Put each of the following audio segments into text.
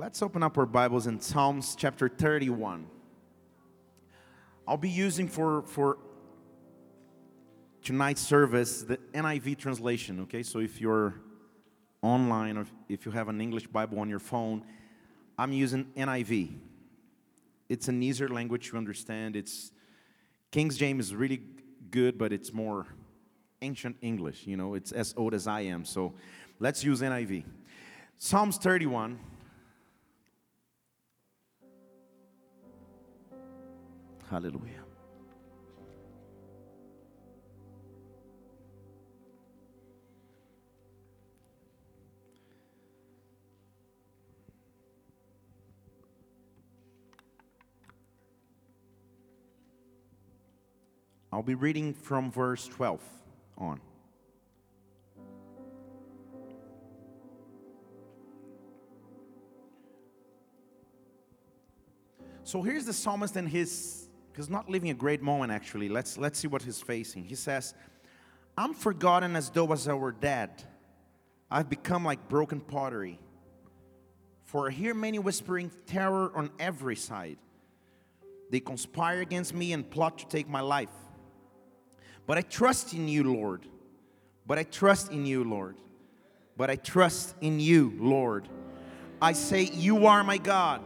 Let's open up our Bibles in Psalms chapter 31. I'll be using for, for tonight's service the NIV translation, okay? So if you're online or if you have an English Bible on your phone, I'm using NIV. It's an easier language to understand. It's King James is really good, but it's more ancient English, you know, it's as old as I am. So let's use NIV. Psalms 31. Hallelujah. I'll be reading from verse 12 on. So here's the psalmist and his he's not living a great moment actually. Let's let's see what he's facing. He says, I'm forgotten as though as I were dead. I've become like broken pottery. For I hear many whispering terror on every side. They conspire against me and plot to take my life. But I trust in you, Lord. But I trust in you, Lord. But I trust in you, Lord. I say, You are my God.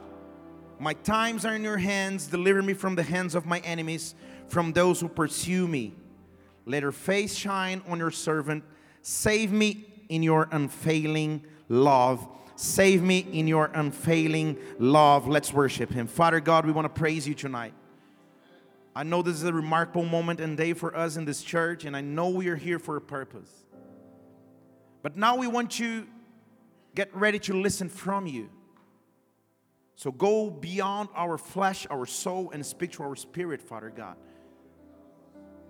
My times are in your hands. Deliver me from the hands of my enemies, from those who pursue me. Let your face shine on your servant. Save me in your unfailing love. Save me in your unfailing love. Let's worship him. Father God, we want to praise you tonight. I know this is a remarkable moment and day for us in this church, and I know we are here for a purpose. But now we want to get ready to listen from you. So go beyond our flesh, our soul, and speak to our spirit, Father God.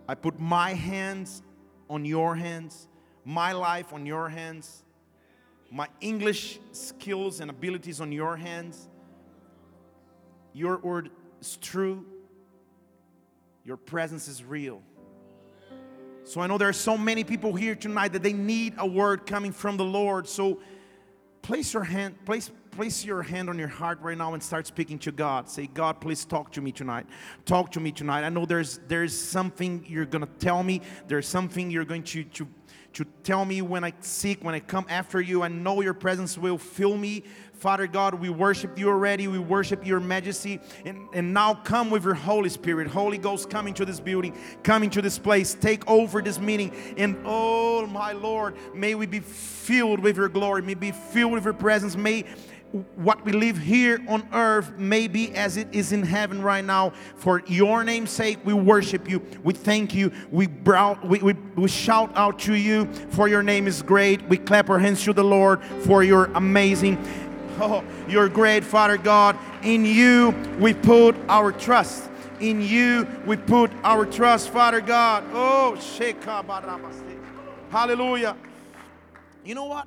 I put my hands on your hands, my life on your hands, my English skills and abilities on your hands. Your word is true, your presence is real. So I know there are so many people here tonight that they need a word coming from the Lord. So place your hand, place place your hand on your heart right now and start speaking to God. Say, God, please talk to me tonight. Talk to me tonight. I know there's there's something you're gonna tell me. There's something you're going to to to tell me when I seek, when I come after you. I know your presence will fill me. Father God, we worship you already. We worship your majesty. And, and now come with your Holy Spirit. Holy Ghost, come into this building, come into this place, take over this meeting. And oh, my Lord, may we be filled with your glory, may be filled with your presence. May what we live here on earth may be as it is in heaven right now. For your name's sake, we worship you. We thank you. We, brow, we, we, we shout out to you, for your name is great. We clap our hands to the Lord for your amazing. Oh, you're great, Father God. In you we put our trust. In you we put our trust, Father God. Oh, Hallelujah. You know what?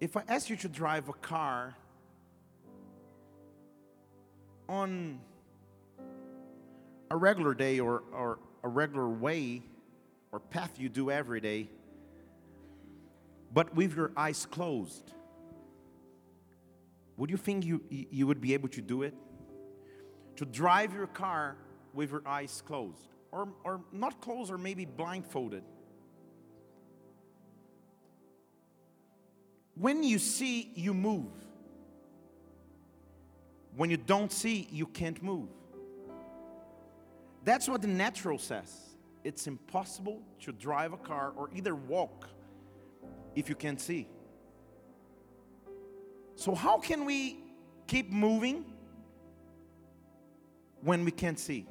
If I ask you to drive a car on a regular day or, or a regular way or path you do every day, but with your eyes closed, would you think you, you would be able to do it? To drive your car with your eyes closed, or, or not closed, or maybe blindfolded. When you see, you move. When you don't see, you can't move. That's what the natural says. It's impossible to drive a car or either walk if you can't see. So, how can we keep moving when we can't see?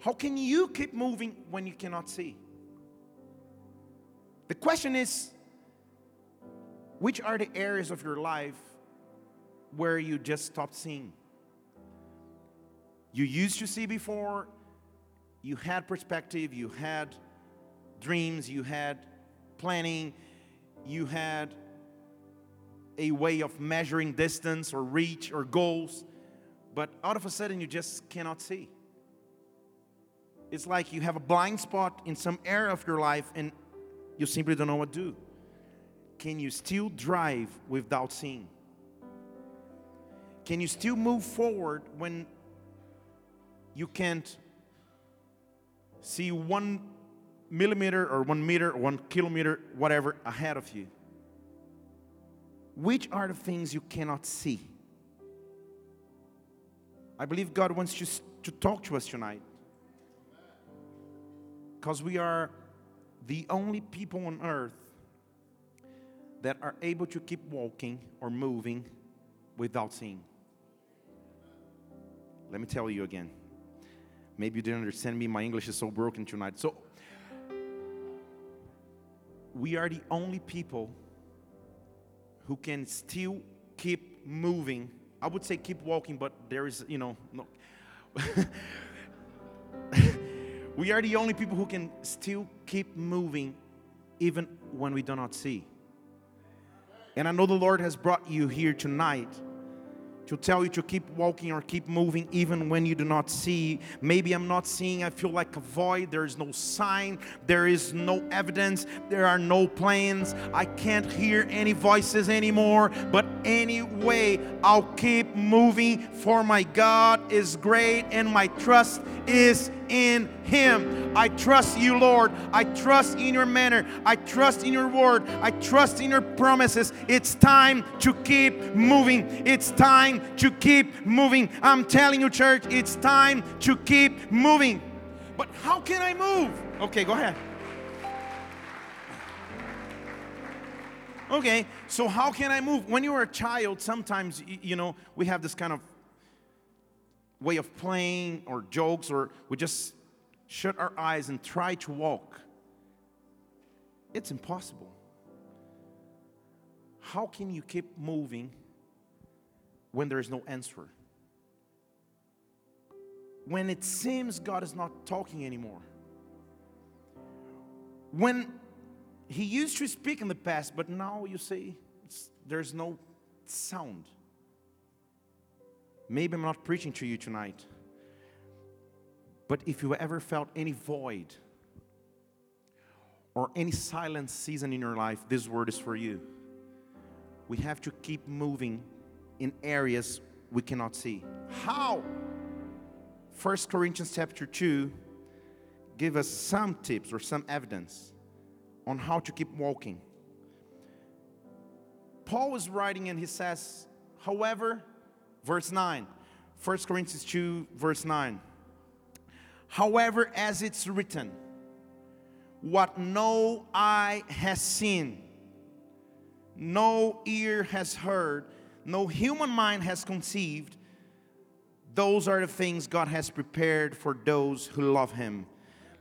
How can you keep moving when you cannot see? The question is which are the areas of your life where you just stopped seeing? You used to see before, you had perspective, you had dreams, you had planning, you had a way of measuring distance or reach or goals, but out of a sudden you just cannot see. It's like you have a blind spot in some area of your life and you simply don't know what to do. can you still drive without seeing? Can you still move forward when you can't see one millimeter or one meter or one kilometer, whatever, ahead of you? Which are the things you cannot see? I believe God wants you to talk to us tonight. Because we are the only people on earth that are able to keep walking or moving without seeing. Let me tell you again. Maybe you didn't understand me. My English is so broken tonight. So, we are the only people who can still keep moving. I would say keep walking, but there is, you know, no. we are the only people who can still keep moving even when we do not see. And I know the Lord has brought you here tonight to tell you to keep walking or keep moving even when you do not see. Maybe I'm not seeing, I feel like a void. There is no sign, there is no evidence, there are no plans. I can't hear any voices anymore. But anyway, I'll keep moving, for my God is great and my trust is in Him. I trust you, Lord. I trust in your manner. I trust in your word. I trust in your promises. It's time to keep moving. It's time to keep moving. I'm telling you, church, it's time to keep moving. But how can I move? Okay, go ahead. Okay, so how can I move? When you are a child, sometimes, you know, we have this kind of way of playing or jokes, or we just shut our eyes and try to walk. It's impossible. How can you keep moving when there is no answer? When it seems God is not talking anymore. When He used to speak in the past, but now you see there's no sound. Maybe I'm not preaching to you tonight, but if you ever felt any void or any silent season in your life, this word is for you. We have to keep moving in areas we cannot see. How? First Corinthians chapter 2 give us some tips or some evidence on how to keep walking. Paul is writing and he says, however, verse 9. 1 Corinthians 2, verse 9. However, as it's written, what no eye has seen, no ear has heard, no human mind has conceived, those are the things God has prepared for those who love Him.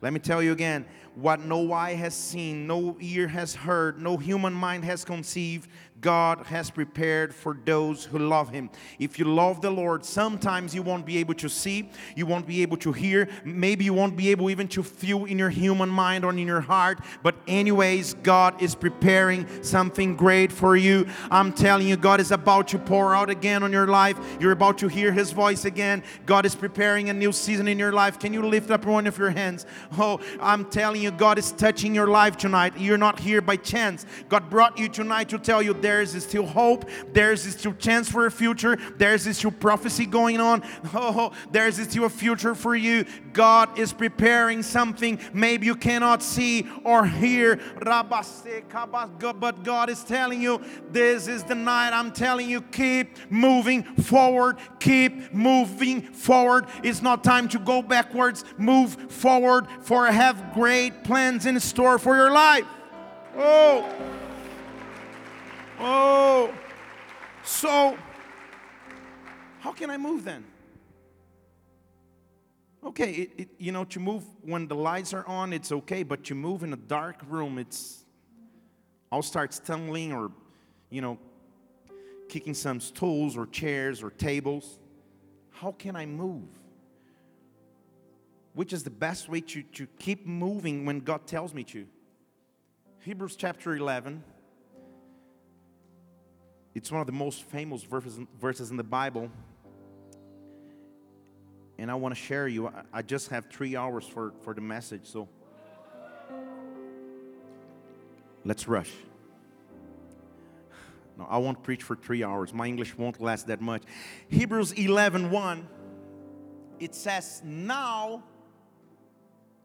Let me tell you again what no eye has seen, no ear has heard, no human mind has conceived, God has prepared for those who love Him. If you love the Lord, sometimes you won't be able to see, you won't be able to hear, maybe you won't be able even to feel in your human mind or in your heart. But, anyways, God is preparing something great for you. I'm telling you, God is about to pour out again on your life. You're about to hear His voice again. God is preparing a new season in your life. Can you lift up one of your hands? Oh, I'm telling you, God is touching your life tonight. You're not here by chance. God brought you tonight to tell you there is still hope, there is still chance for a future, there is still prophecy going on. Oh, there is still a future for you. God is preparing something maybe you cannot see or hear. But God is telling you, this is the night. I'm telling you, keep moving forward. Keep moving forward. It's not time to go backwards. Move forward, for I have great plans in store for your life. Oh. Oh, so how can I move then? Okay, it, it, you know, to move when the lights are on, it's okay, but to move in a dark room, it's, I'll start stumbling or, you know, kicking some stools or chairs or tables. How can I move? Which is the best way to, to keep moving when God tells me to? Hebrews chapter 11 it's one of the most famous verses verses in the Bible. And I want to share you. I just have three hours for, for the message, so let's rush. No, I won't preach for three hours. My English won't last that much. Hebrews 11 1, it says, Now,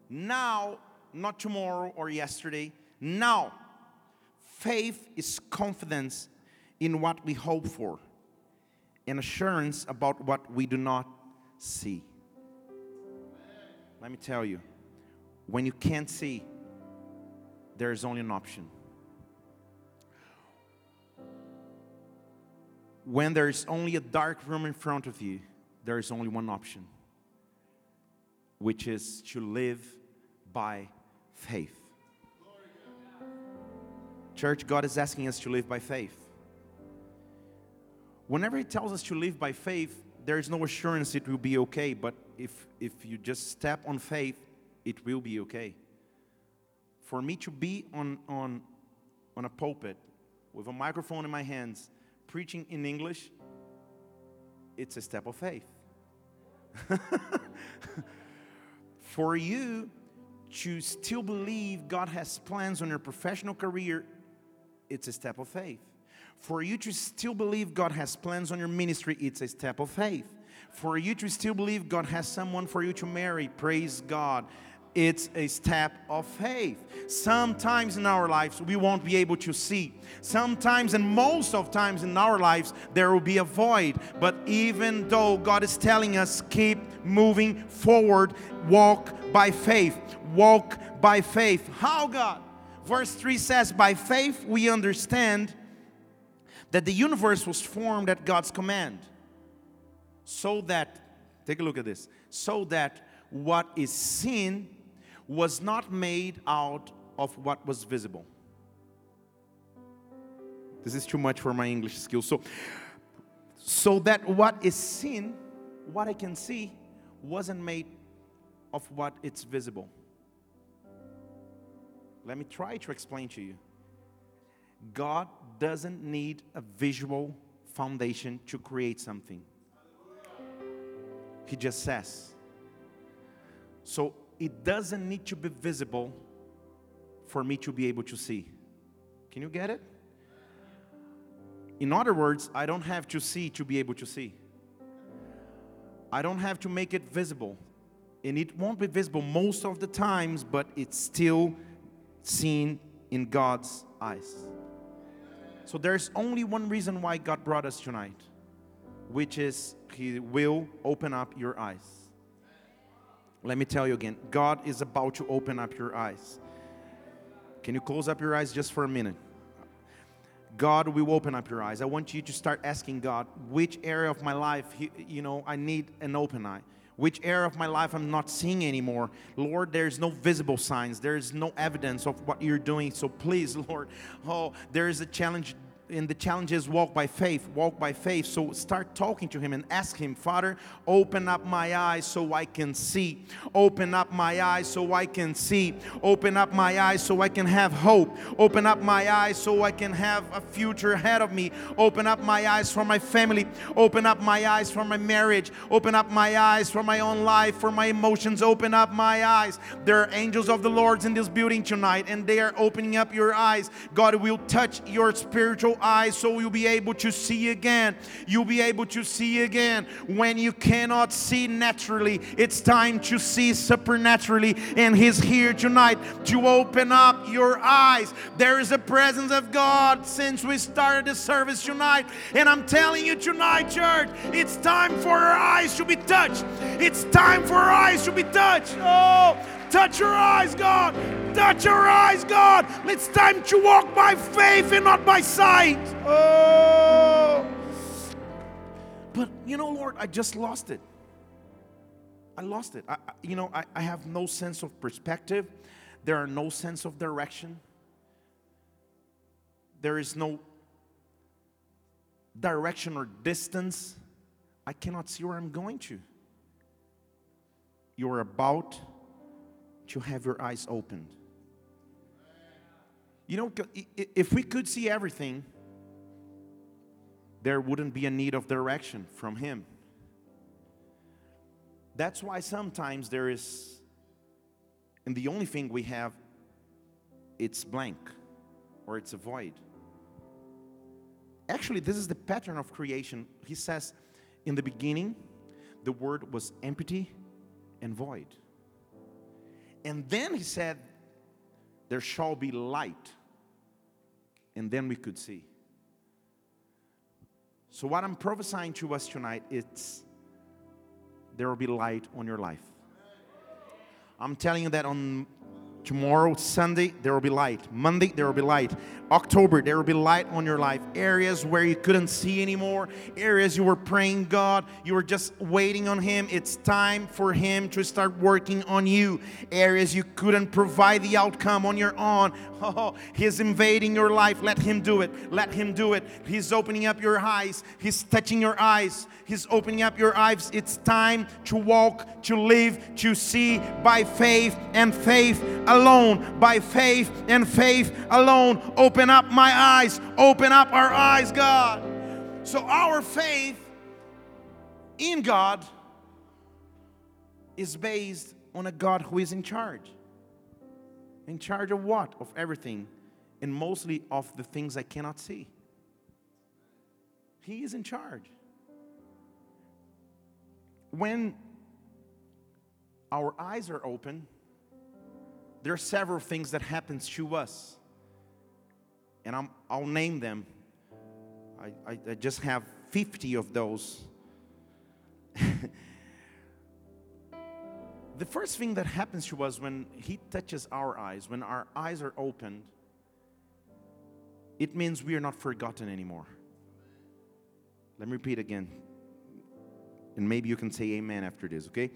now, not tomorrow or yesterday, now, faith is confidence in what we hope for and assurance about what we do not see. Let me tell you, when you can't see, there is only an option. When there is only a dark room in front of you, there is only one option, which is to live by faith. Church, God is asking us to live by faith. Whenever He tells us to live by faith, there is no assurance it will be okay, but if, if you just step on faith, it will be okay. For me to be on, on, on a pulpit with a microphone in my hands, preaching in English, it's a step of faith. For you to still believe God has plans on your professional career, it's a step of faith. For you to still believe God has plans on your ministry, it's a step of faith. For you to still believe God has someone for you to marry, praise God it's a step of faith. Sometimes in our lives we won't be able to see. Sometimes and most of times in our lives there will be a void. But even though God is telling us keep moving forward, walk by faith. Walk by faith. How God? Verse 3 says by faith we understand that the universe was formed at God's command. So that take a look at this. So that what is seen was not made out of what was visible. This is too much for my English skills. So, so that what is seen, what I can see, wasn't made of what it's visible. Let me try to explain to you. God doesn't need a visual foundation to create something. He just says. So it doesn't need to be visible for me to be able to see. Can you get it? In other words, I don't have to see to be able to see. I don't have to make it visible. And it won't be visible most of the times, but it's still seen in God's eyes. So there's only one reason why God brought us tonight, which is He will open up your eyes. Let me tell you again God is about to open up your eyes. Can you close up your eyes just for a minute? God will open up your eyes. I want you to start asking God, which area of my life, you know, I need an open eye. Which area of my life I'm not seeing anymore. Lord, there's no visible signs. There's no evidence of what you're doing. So please, Lord, oh, there is a challenge and the challenge is walk by faith, walk by faith. So start talking to Him and ask Him, Father, open up my eyes so I can see. Open up my eyes so I can see. Open up my eyes so I can have hope. Open up my eyes so I can have a future ahead of me. Open up my eyes for my family. Open up my eyes for my marriage. Open up my eyes for my own life, for my emotions. Open up my eyes. There are angels of the Lord's in this building tonight, and they are opening up your eyes. God will touch your spiritual eyes so you'll be able to see again. You'll be able to see again. When you cannot see naturally, it's time to see supernaturally. And He's here tonight to open up your eyes. There is a presence of God since we started the service tonight. And I'm telling you tonight, church, it's time for our eyes to be touched. It's time for our eyes to be touched. Oh, Touch your eyes, God. Touch your eyes, God. It's time to walk by faith and not by sight. Oh. But you know, Lord, I just lost it. I lost it. I, you know, I, I have no sense of perspective. There are no sense of direction. There is no direction or distance. I cannot see where I'm going to. You're about to have your eyes opened. You know, if we could see everything, there wouldn't be a need of direction from Him. That's why sometimes there is, and the only thing we have, it's blank or it's a void. Actually, this is the pattern of creation. He says, In the beginning, the word was empty and void. And then he said, There shall be light. And then we could see. So, what I'm prophesying to us tonight, it's there will be light on your life. I'm telling you that on Tomorrow, Sunday, there will be light. Monday, there will be light. October, there will be light on your life. Areas where you couldn't see anymore, areas you were praying God, you were just waiting on Him. It's time for Him to start working on you. Areas you couldn't provide the outcome on your own. Oh, He's invading your life. Let Him do it. Let Him do it. He's opening up your eyes, He's touching your eyes, He's opening up your eyes. It's time to walk, to live, to see by faith and faith alone, by faith and faith alone. Open up my eyes, open up our eyes, God. So, our faith in God is based on a God who is in charge. In charge of what? Of everything, and mostly of the things I cannot see. He is in charge. When our eyes are open, there are several things that happens to us. And i will name them. I, I, I just have 50 of those. The first thing that happens to us when he touches our eyes when our eyes are opened it means we are not forgotten anymore. Let me repeat again and maybe you can say amen after this okay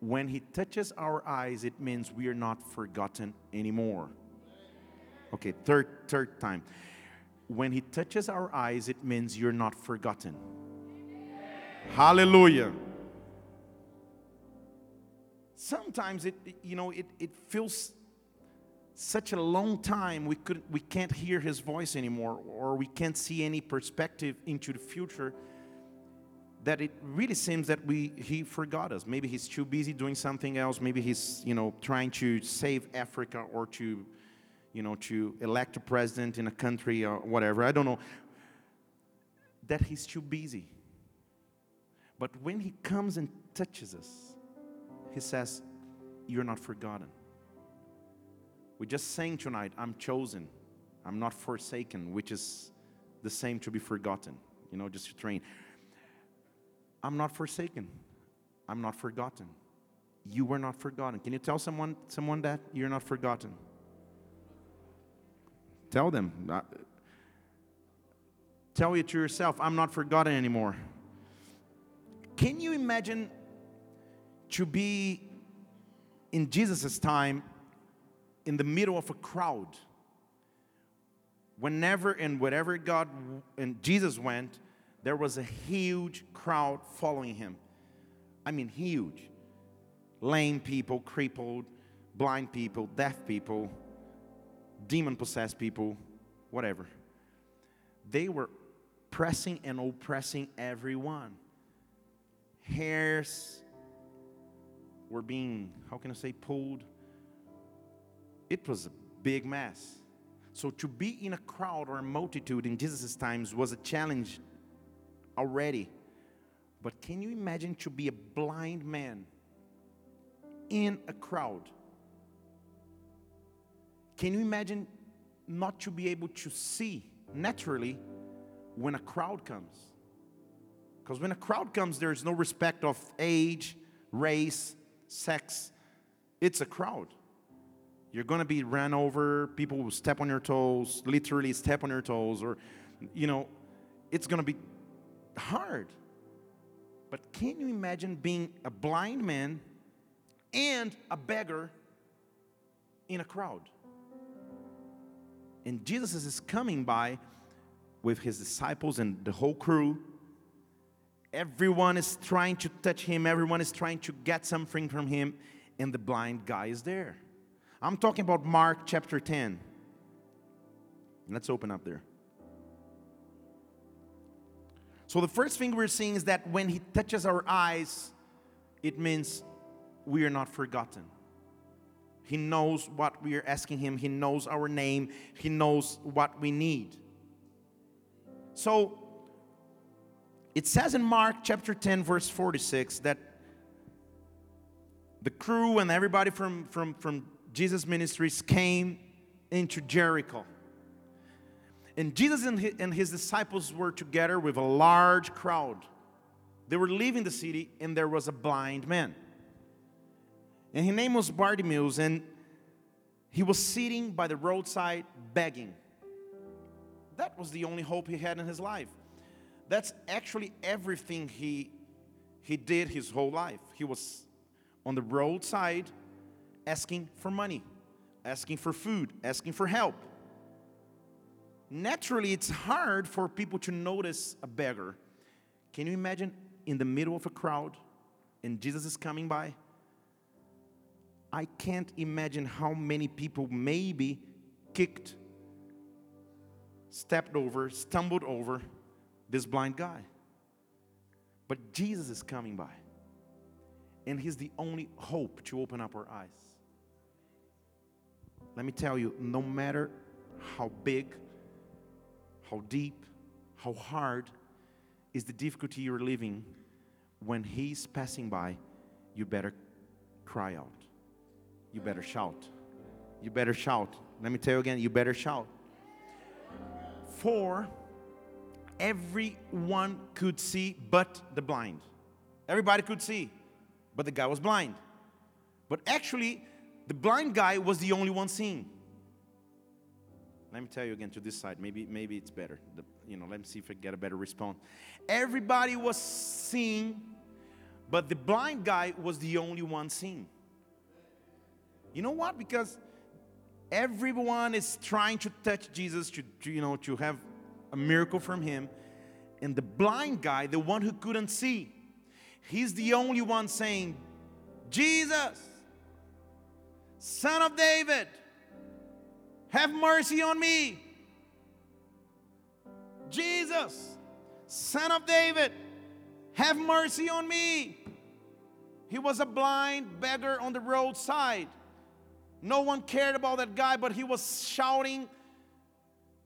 when He touches our eyes, it means we are not forgotten anymore. Okay, third, third time. When He touches our eyes, it means you're not forgotten. Hallelujah. Sometimes it, you know, it, it feels such a long time we could we can't hear his voice anymore or we can't see any perspective into the future that it really seems that we he forgot us. Maybe he's too busy doing something else. Maybe he's you know trying to save Africa or to you know to elect a president in a country or whatever. I don't know. That he's too busy. But when he comes and touches us, he says, "You're not forgotten." We're just saying tonight, "I'm chosen. I'm not forsaken," which is the same to be forgotten. You know, just to train. I'm not forsaken. I'm not forgotten. You were not forgotten. Can you tell someone someone that you're not forgotten? Tell them. Tell it to yourself, I'm not forgotten anymore. Can you imagine to be in Jesus' time in the middle of a crowd? Whenever and wherever God and Jesus went, there was a huge crowd following him. I mean, huge. Lame people, crippled, blind people, deaf people, demon possessed people, whatever. They were pressing and oppressing everyone. Hairs were being, how can I say, pulled. It was a big mess. So to be in a crowd or a multitude in Jesus' times was a challenge already. But can you imagine to be a blind man in a crowd? Can you imagine not to be able to see naturally when a crowd comes? Because when a crowd comes, there's no respect of age, race, sex. It's a crowd. You're going to be ran over, people will step on your toes, literally step on your toes, or, you know, it's going to be hard. But can you imagine being a blind man and a beggar in a crowd? And Jesus is coming by with his disciples and the whole crew. Everyone is trying to touch him, everyone is trying to get something from him, and the blind guy is there. I'm talking about Mark chapter 10. Let's open up there. So, the first thing we're seeing is that when He touches our eyes, it means we are not forgotten. He knows what we are asking Him, He knows our name, He knows what we need. So it says in Mark chapter 10, verse 46, that the crew and everybody from, from, from Jesus' ministries came into Jericho. And Jesus and his, disciples were together with a large crowd. They were leaving the city, and there was a blind man. And his name was Bartimaeus, and he was sitting by the roadside begging. That was the only hope he had in his life. That's actually everything he, he did his whole life. He was on the roadside asking for money, asking for food, asking for help. Naturally, it's hard for people to notice a beggar. Can you imagine in the middle of a crowd and Jesus is coming by? I can't imagine how many people maybe kicked, stepped over, stumbled over this blind guy. But Jesus is coming by, and He's the only hope to open up our eyes. Let me tell you no matter how big, how deep, how hard is the difficulty you're living, when He's passing by, you better cry out. You better shout. You better shout. Let me tell you again, you better shout. For everyone could see but the blind. Everybody could see, but the guy was blind. But actually, the blind guy was the only one seeing. Let me tell you again to this side. Maybe, maybe it's better. The, you know, let me see if I get a better response. Everybody was seeing, but the blind guy was the only one seeing. You know what? Because everyone is trying to touch Jesus to, to you know to have a miracle from him. And the blind guy, the one who couldn't see, he's the only one saying, Jesus, son of David, have mercy on me. Jesus, son of David, have mercy on me. He was a blind beggar on the roadside. No one cared about that guy, but he was shouting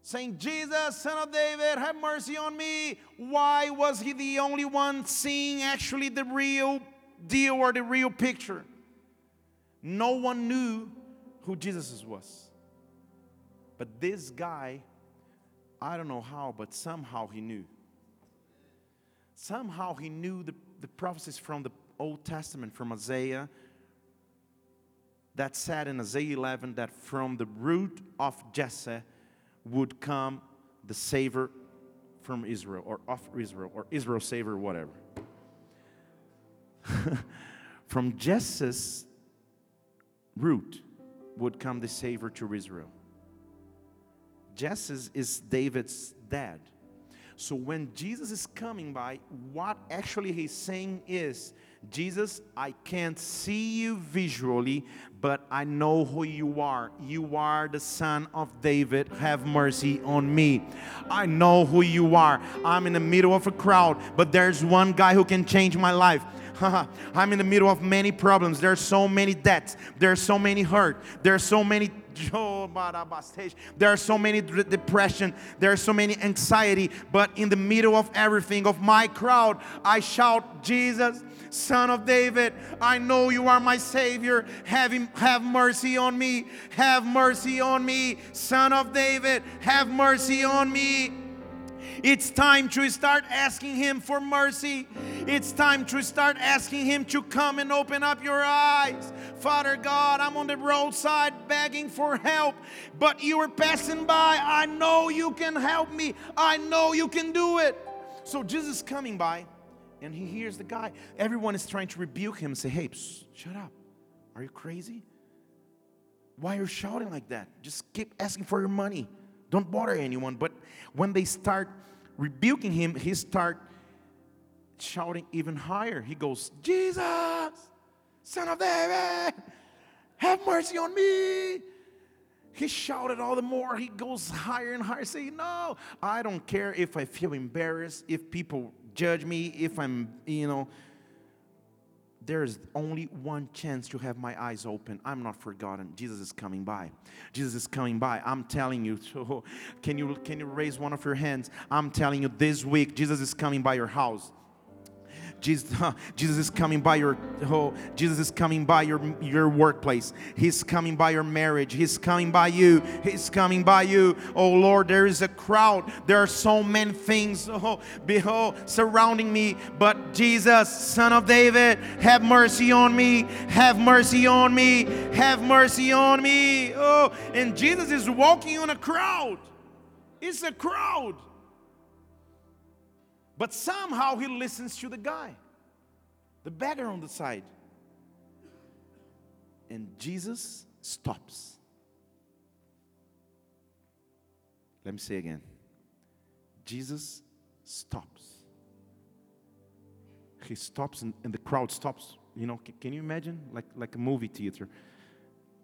saying, Jesus, son of David, have mercy on me. Why was he the only one seeing actually the real deal or the real picture? No one knew who Jesus was. But this guy, I don't know how, but somehow he knew. Somehow he knew the, the prophecies from the Old Testament, from Isaiah, that said in Isaiah 11 that from the root of Jesse, would come the Savior from Israel or of Israel or Israel Savior, whatever. from Jesse's root would come the Savior to Israel. Jesse is David's dad. So when Jesus is coming by, what actually he's saying is Jesus, I can't see you visually, but I know who you are. You are the son of David. Have mercy on me. I know who you are. I'm in the middle of a crowd, but there's one guy who can change my life. I'm in the middle of many problems. There are so many debts. There are so many hurt. There are so many oh, there are so many depression, there are so many anxiety, but in the middle of everything of my crowd, I shout, Jesus, Son of David, I know you are my Savior. Have, him, have mercy on me. Have mercy on me. Son of David, have mercy on me. It's time to start asking Him for mercy. It's time to start asking Him to come and open up your eyes. Father God, I'm on the roadside begging for help, but you are passing by. I know you can help me. I know you can do it. So Jesus is coming by and he hears the guy. Everyone is trying to rebuke him and say, Hey, psst, shut up. Are you crazy? Why are you shouting like that? Just keep asking for your money. Don't bother anyone. But when they start rebuking him, he start shouting even higher. He goes, Jesus, son of David, have mercy on me. He shouted all the more. He goes higher and higher, saying, No, I don't care if I feel embarrassed, if people judge me, if I'm, you know, there's only one chance to have my eyes open. I'm not forgotten. Jesus is coming by. Jesus is coming by. I'm telling you. So can you can you raise one of your hands? I'm telling you this week Jesus is coming by your house. Jesus, Jesus is coming by your oh, Jesus is coming by your your workplace. He's coming by your marriage. He's coming by you. He's coming by you. Oh Lord, there is a crowd. There are so many things oh, behold oh, surrounding me, but Jesus, son of David, have mercy on me. Have mercy on me. Have mercy on me. Oh, and Jesus is walking on a crowd. It's a crowd. But somehow he listens to the guy, the beggar on the side. And Jesus stops. Let me say again Jesus stops. He stops and, and the crowd stops. You know, can, can you imagine? Like, like a movie theater.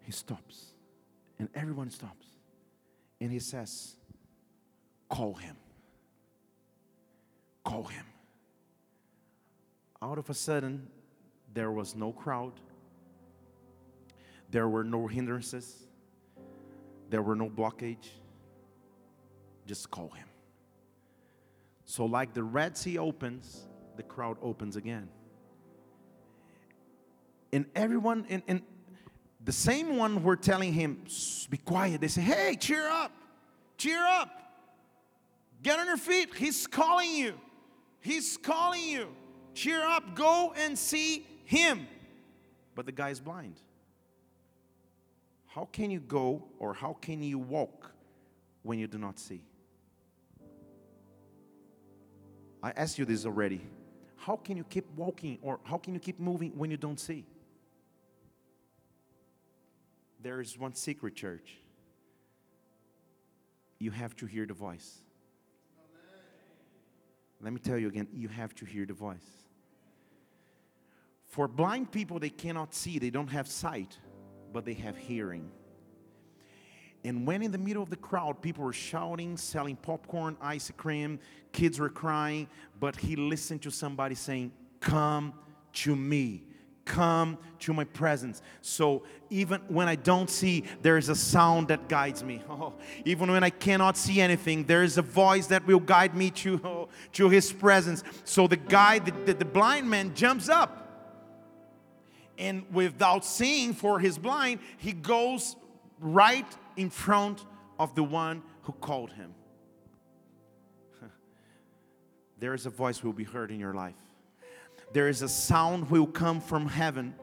He stops and everyone stops. And he says, Call him call him. Out of a sudden, there was no crowd, there were no hindrances, there were no blockage. Just call him. So, like the Red Sea opens, the crowd opens again. And everyone, and, and the same one were telling him, be quiet, they say, hey, cheer up, cheer up, get on your feet, he's calling you. He's calling you. Cheer up, go and see him. But the guy is blind. How can you go or how can you walk when you do not see? I asked you this already. How can you keep walking or how can you keep moving when you don't see? There is one secret, church. You have to hear the voice. Let me tell you again, you have to hear the voice. For blind people, they cannot see, they don't have sight, but they have hearing. And when in the middle of the crowd, people were shouting, selling popcorn, ice cream, kids were crying, but he listened to somebody saying, Come to me come to my presence. So even when I don't see, there is a sound that guides me. Oh, even when I cannot see anything, there is a voice that will guide me to, oh, to his presence. So the guy, the, the, the blind man jumps up. And without seeing for his blind, he goes right in front of the one who called him. there is a voice will be heard in your life there is a sound will come from heaven.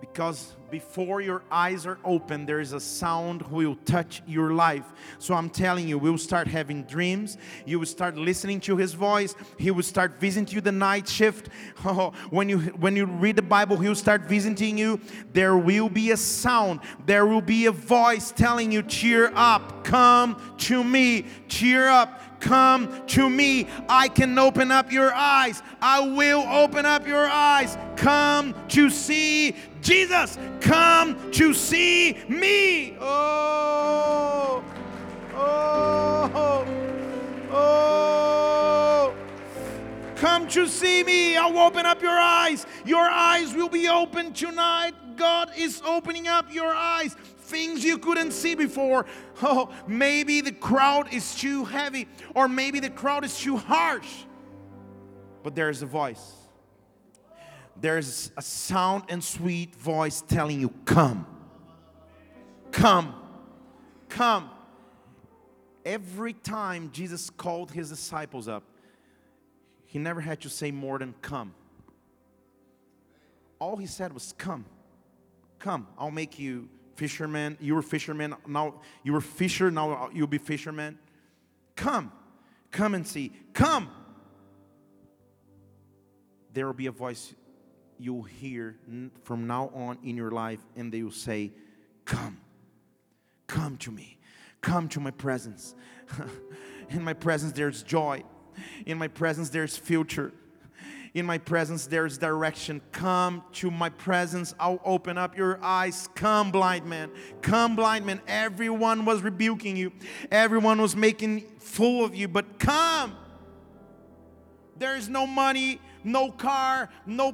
Because before your eyes are open there is a sound will touch your life. So i'm telling you we'll start having dreams. You will start listening to his voice. He will start visiting you the night shift. Oh, when you when you read the bible he'll start visiting you. There will be a sound. There will be a voice telling you cheer up. Come to me. Cheer up Come to me. I can open up your eyes. I will open up your eyes. Come to see Jesus. Come to see me. Oh, oh, oh. Come to see me. I'll open up your eyes. Your eyes will be open tonight. God is opening up your eyes things you couldn't see before. Oh, maybe the crowd is too heavy, or maybe the crowd is too harsh. But there's a voice. There's a sound and sweet voice telling you, Come, come, come. Every time Jesus called his disciples up, he never had to say more than come. All he said was, Come, come, I'll make you fishermen. You were fishermen. Now you were fisher. Now you'll be fishermen. Come, come and see. Come. There will be a voice you'll hear from now on in your life, and they will say, Come, come to me, come to my presence. in my presence, there's joy. In my presence, there's future in my presence there's direction. Come to my presence. I'll open up your eyes. Come, blind man. Come, blind man. Everyone was rebuking you, everyone was making fool of you, but come. There is no money, no car, no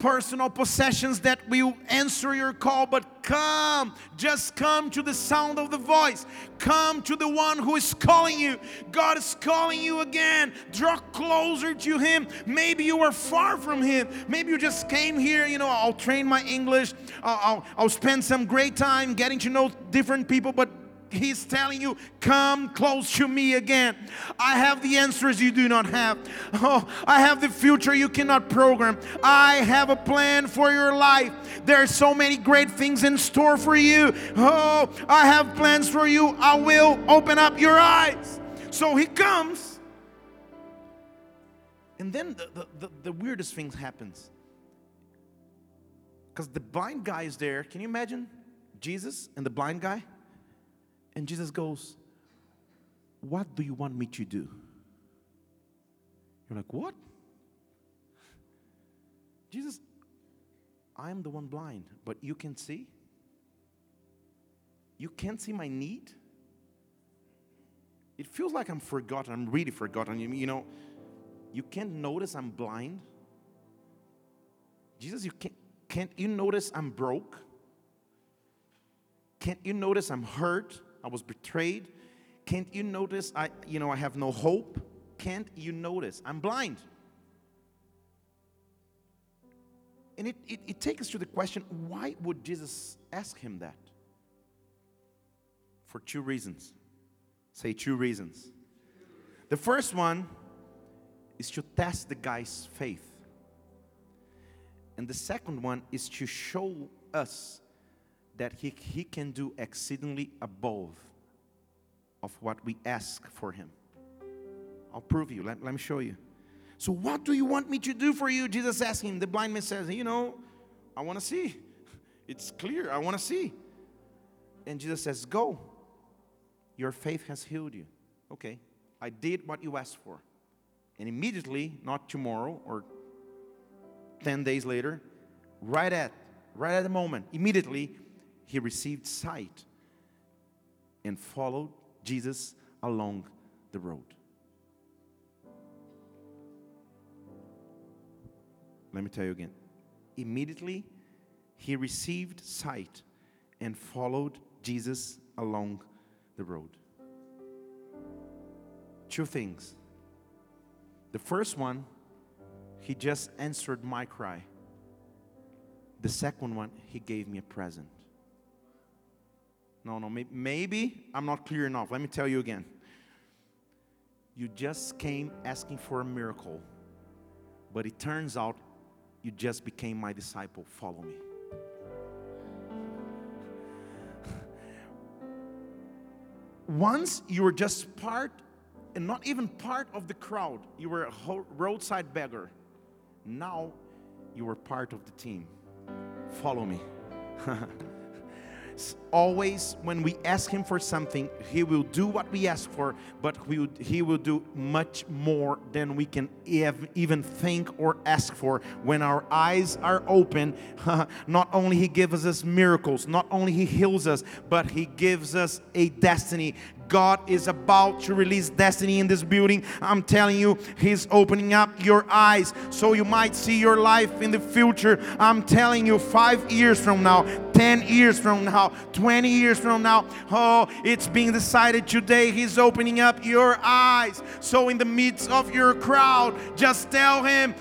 personal possessions that will answer your call, but come, just come to the sound of the voice. Come to the one who is calling you. God is calling you again. Draw closer to Him. Maybe you are far from Him. Maybe you just came here, you know, I'll train my English, I'll, I'll, I'll spend some great time getting to know different people, but He's telling you, come close to me again. I have the answers you do not have. Oh, I have the future you cannot program. I have a plan for your life. There are so many great things in store for you. Oh, I have plans for you. I will open up your eyes. So he comes. And then the, the, the, the weirdest thing happens. Because the blind guy is there. Can you imagine Jesus and the blind guy? And Jesus goes, What do you want me to do? You're like, What? Jesus, I am the one blind, but you can see? You can't see my need? It feels like I'm forgotten. I'm really forgotten. You know, you can't notice I'm blind. Jesus, you can't, can't you notice I'm broke? Can't you notice I'm hurt? I was betrayed. Can't you notice I, you know, I have no hope? Can't you notice I'm blind? And it, it, it takes us to the question why would Jesus ask him that? For two reasons. Say two reasons. The first one is to test the guy's faith. And the second one is to show us that he, he can do exceedingly above of what we ask for him. I'll prove you. Let, let me show you. So, what do you want me to do for you? Jesus asked him. The blind man says, You know, I want to see. It's clear. I want to see. And Jesus says, Go. Your faith has healed you. Okay. I did what you asked for. And immediately, not tomorrow or 10 days later, right at right at the moment, immediately he received sight and followed Jesus along the road. Let me tell you again. Immediately, he received sight and followed Jesus along the road. Two things. The first one, he just answered my cry. The second one, he gave me a present. No, no, maybe I'm not clear enough. Let me tell you again. You just came asking for a miracle, but it turns out you just became my disciple. Follow me. Once you were just part, and not even part of the crowd, you were a roadside beggar. Now you are part of the team. Follow me. always when we ask him for something he will do what we ask for but he will do much more than we can even think or ask for. When our eyes are open not only he gives us miracles not only he heals us but he gives us a destiny God is about to release destiny in this building. I'm telling you, He's opening up your eyes so you might see your life in the future. I'm telling you, five years from now, 10 years from now, 20 years from now, oh, it's being decided today. He's opening up your eyes. So, in the midst of your crowd, just tell Him,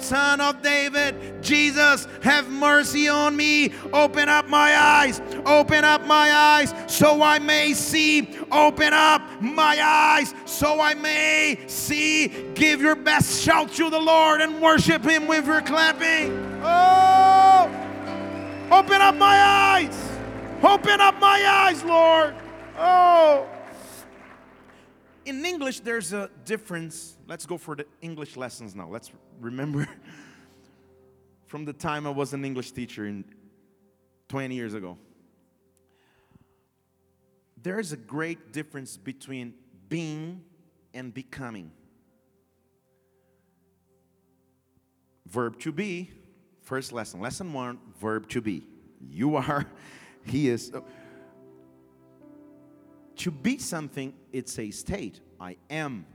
Son of David, Jesus, have mercy on me. Open up my eyes, open up my eyes so I may see. Open up my eyes so I may see. Give your best shout to the Lord and worship Him with your clapping. Oh, open up my eyes, open up my eyes, Lord. Oh. In English, there's a difference. Let's go for the English lessons now. Let's remember from the time I was an English teacher in 20 years ago. There is a great difference between being and becoming. Verb to be, first lesson. Lesson one, verb to be. You are, he is. Oh. To be something, it's a state. I am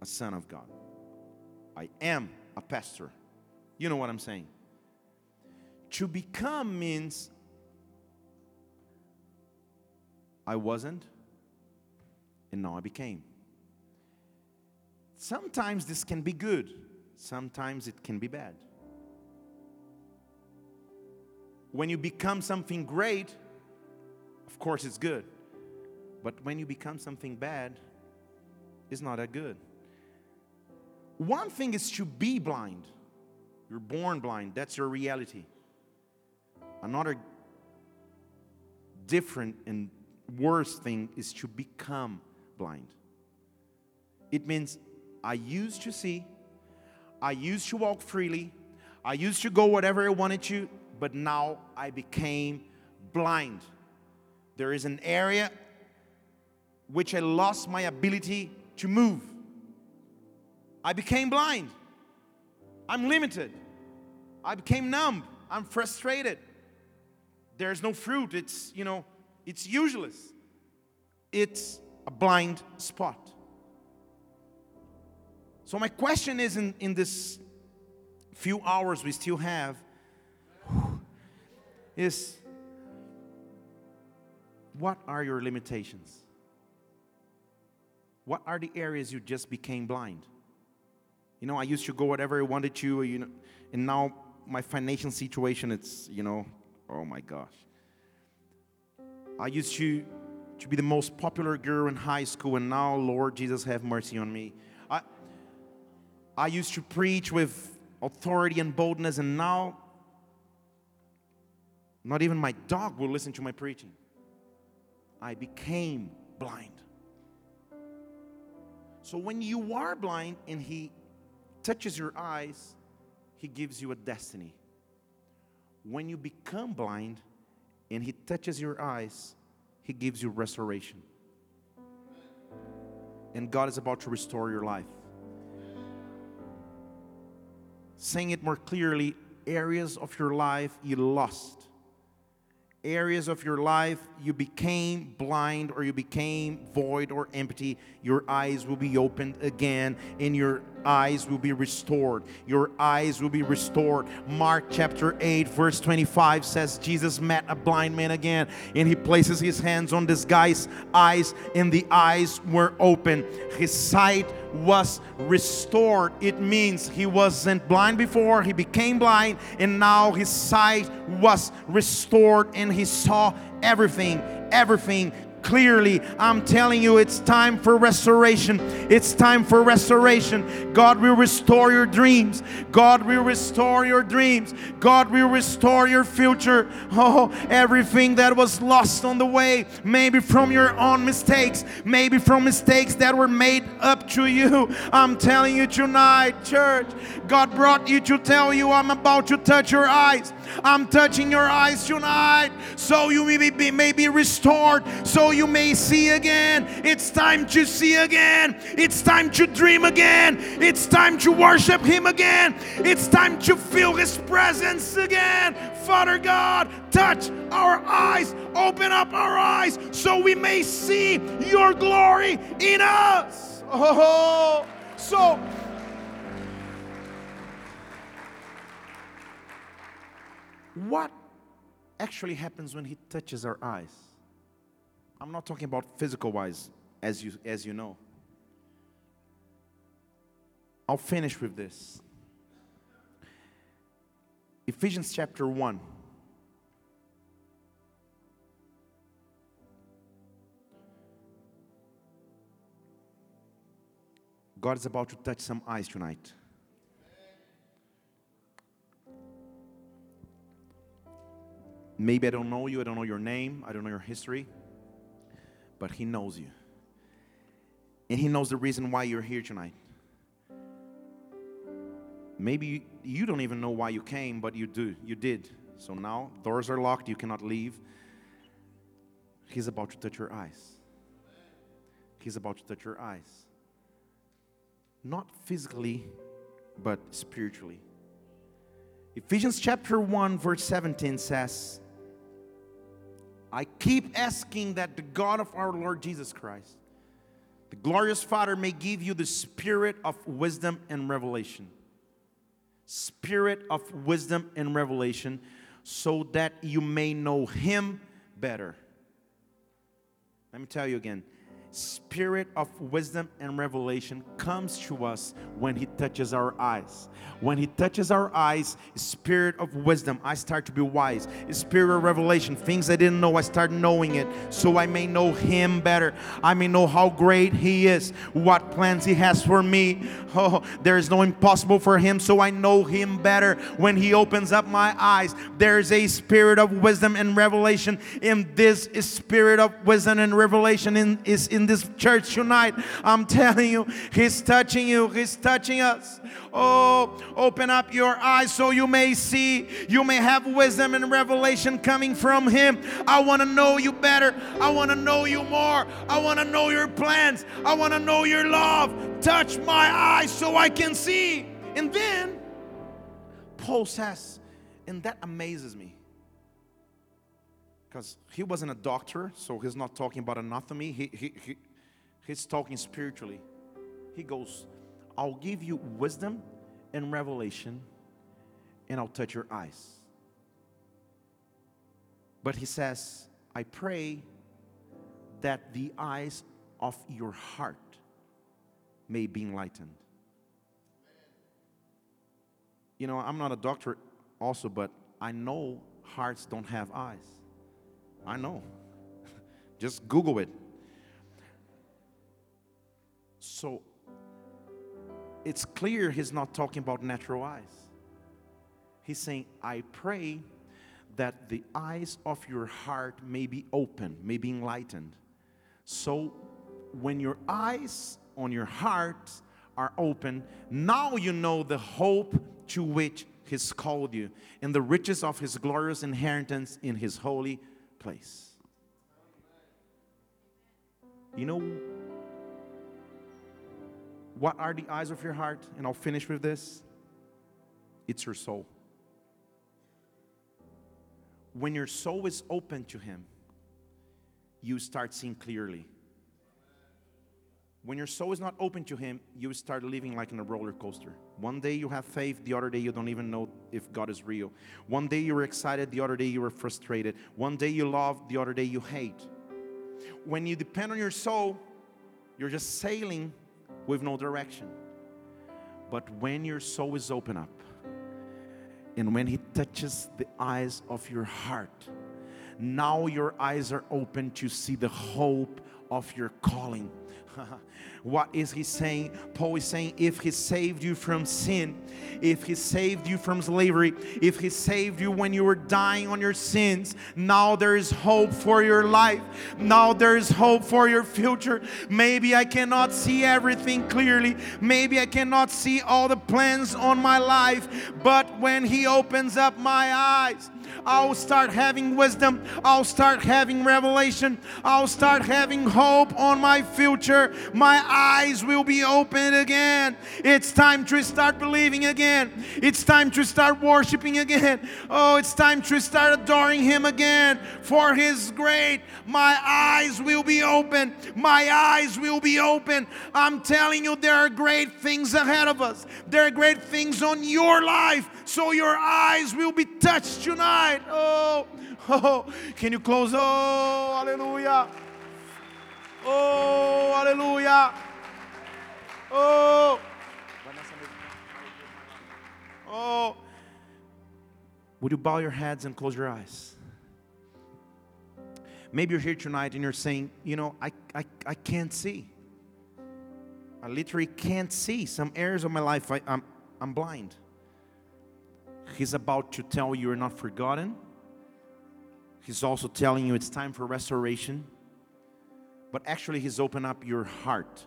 a son of God. I am a pastor. You know what I'm saying? to become means I wasn't, and now I became. Sometimes this can be good, sometimes it can be bad. When you become something great, of course it's good. But when you become something bad, it's not that good. One thing is to be blind. You're born blind, that's your reality. Another different and worse thing is to become blind. It means I used to see, I used to walk freely, I used to go whatever I wanted to, but now I became blind. There is an area which I lost my ability to move. I became blind. I'm limited. I became numb. I'm frustrated. There's no fruit. It's, you know, it's useless. It's a blind spot. So, my question is in, in this few hours we still have is what are your limitations? What are the areas you just became blind? You know, I used to go whatever I wanted to, you know, and now my financial situation, it's, you know, oh my gosh. I used to, to be the most popular girl in high school, and now, Lord Jesus, have mercy on me. I, I used to preach with authority and boldness, and now, not even my dog will listen to my preaching. I became blind. So when you are blind and He touches your eyes, He gives you a destiny. When you become blind and He touches your eyes, He gives you restoration. And God is about to restore your life. Saying it more clearly, areas of your life you lost areas of your life you became blind or you became void or empty, your eyes will be opened again and your eyes will be restored. Your eyes will be restored. Mark chapter 8, verse 25 says Jesus met a blind man again and he places his hands on this guy's eyes and the eyes were open. His sight was restored. It means he wasn't blind before, he became blind, and now his sight was restored and he saw everything, everything clearly. I'm telling you, it's time for restoration. It's time for restoration. God will restore your dreams. God will restore your dreams. God will restore your future. Oh, everything that was lost on the way, maybe from your own mistakes, maybe from mistakes that were made up to you. I'm telling you tonight, church, God brought you to tell you, I'm about to touch your eyes. I'm touching your eyes tonight so you may be, may be restored, so you may see again. It's time to see again. It's time to dream again. It's time to worship Him again. It's time to feel His presence again. Father God, touch our eyes, open up our eyes so we may see your glory in us. Oh, so what actually happens when he touches our eyes? I'm not talking about physical wise, as you, as you know. I'll finish with this. Ephesians chapter 1. God is about to touch some eyes tonight. Maybe I don't know you, I don't know your name, I don't know your history, but He knows you. And He knows the reason why you're here tonight. Maybe you don't even know why you came, but you do. You did. So now doors are locked, you cannot leave. He's about to touch your eyes. He's about to touch your eyes. Not physically, but spiritually. Ephesians chapter 1, verse 17 says, I keep asking that the God of our Lord Jesus Christ, the glorious Father, may give you the spirit of wisdom and revelation. Spirit of wisdom and revelation, so that you may know him better. Let me tell you again spirit of wisdom and revelation comes to us when he touches our eyes. When he touches our eyes spirit of wisdom i start to be wise. Spirit of revelation things i didn't know i start knowing it so i may know him better. I may know how great he is what plans he has for me. Oh there is no impossible for him so i know him better. When he opens up my eyes there's a spirit of wisdom and revelation in this spirit of wisdom and revelation in, is in this church tonight. I'm telling you, He's touching you, He's touching us. Oh, open up your eyes so you may see, you may have wisdom and revelation coming from Him. I want to know you better. I want to know you more. I want to know your plans. I want to know your love. Touch my eyes so I can see. And then Paul says, and that amazes me because he wasn't a doctor, so he's not talking about anatomy. He, he, he, he's talking spiritually. He goes, I'll give you wisdom and revelation, and I'll touch your eyes. But he says, I pray that the eyes of your heart may be enlightened. You know, I'm not a doctor also, but I know hearts don't have eyes. I know. Just Google it. So it's clear he's not talking about natural eyes. He's saying, I pray that the eyes of your heart may be open, may be enlightened. So when your eyes on your heart are open, now you know the hope to which He's called you and the riches of His glorious inheritance in His holy place. You know what are the eyes of your heart? And I'll finish with this it's your soul. When your soul is open to Him, you start seeing clearly. When your soul is not open to Him, you start living like in a roller coaster. One day you have faith, the other day you don't even know if God is real. One day you're excited, the other day you are frustrated. One day you love, the other day you hate. When you depend on your soul, you're just sailing with no direction. But when your soul is open up, and when He touches the eyes of your heart, now your eyes are open to see the hope of your calling what is he saying? Paul is saying, if he saved you from sin, if he saved you from slavery, if he saved you when you were dying on your sins, now there is hope for your life. Now there is hope for your future. Maybe I cannot see everything clearly. Maybe I cannot see all the plans on my life. But when he opens up my eyes, I'll start having wisdom. I'll start having revelation. I'll start having hope on my future. My eyes will be open again. It's time to start believing again. It's time to start worshiping again. Oh, it's time to start adoring Him again. For His great, my eyes will be open. My eyes will be open. I'm telling you, there are great things ahead of us. There are great things on your life. So your eyes will be touched tonight. Oh, oh, can you close? Oh, hallelujah. Oh, hallelujah. Oh. Oh. Would you bow your heads and close your eyes? Maybe you're here tonight and you're saying, you know, I, I, I can't see. I literally can't see. Some areas of my life, I, I'm, I'm blind. He's about to tell you you're not forgotten. He's also telling you it's time for restoration. But actually, He's opened up your heart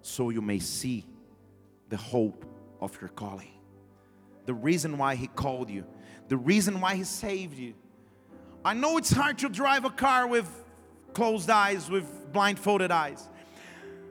so you may see the hope of your calling. The reason why He called you, the reason why He saved you. I know it's hard to drive a car with closed eyes, with blindfolded eyes,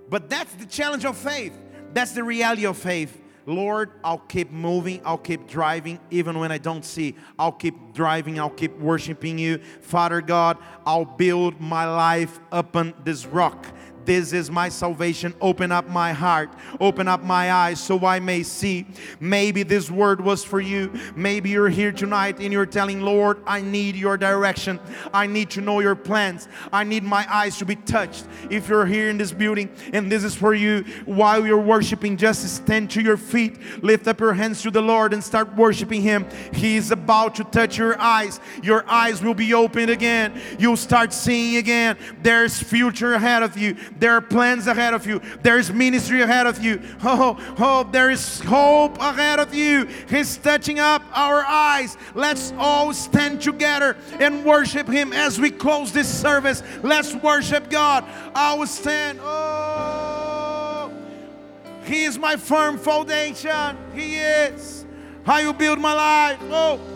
but that's the challenge of faith. That's the reality of faith. Lord, I'll keep moving, I'll keep driving even when I don't see. I'll keep driving, I'll keep worshiping you. Father God, I'll build my life upon this rock this is my salvation. Open up my heart, open up my eyes so I may see. Maybe this word was for you. Maybe you're here tonight and you're telling, Lord, I need your direction. I need to know your plans. I need my eyes to be touched. If you're here in this building and this is for you, while you're worshiping, just stand to your feet, lift up your hands to the Lord and start worshiping Him. He is about to touch your eyes. Your eyes will be opened again. You'll start seeing again. There's future ahead of you. There are plans ahead of you. There's ministry ahead of you. Oh, oh, there is hope ahead of you. He's touching up our eyes. Let's all stand together and worship Him as we close this service. Let's worship God. I will stand. Oh, He is my firm foundation. He is. I will build my life. Oh.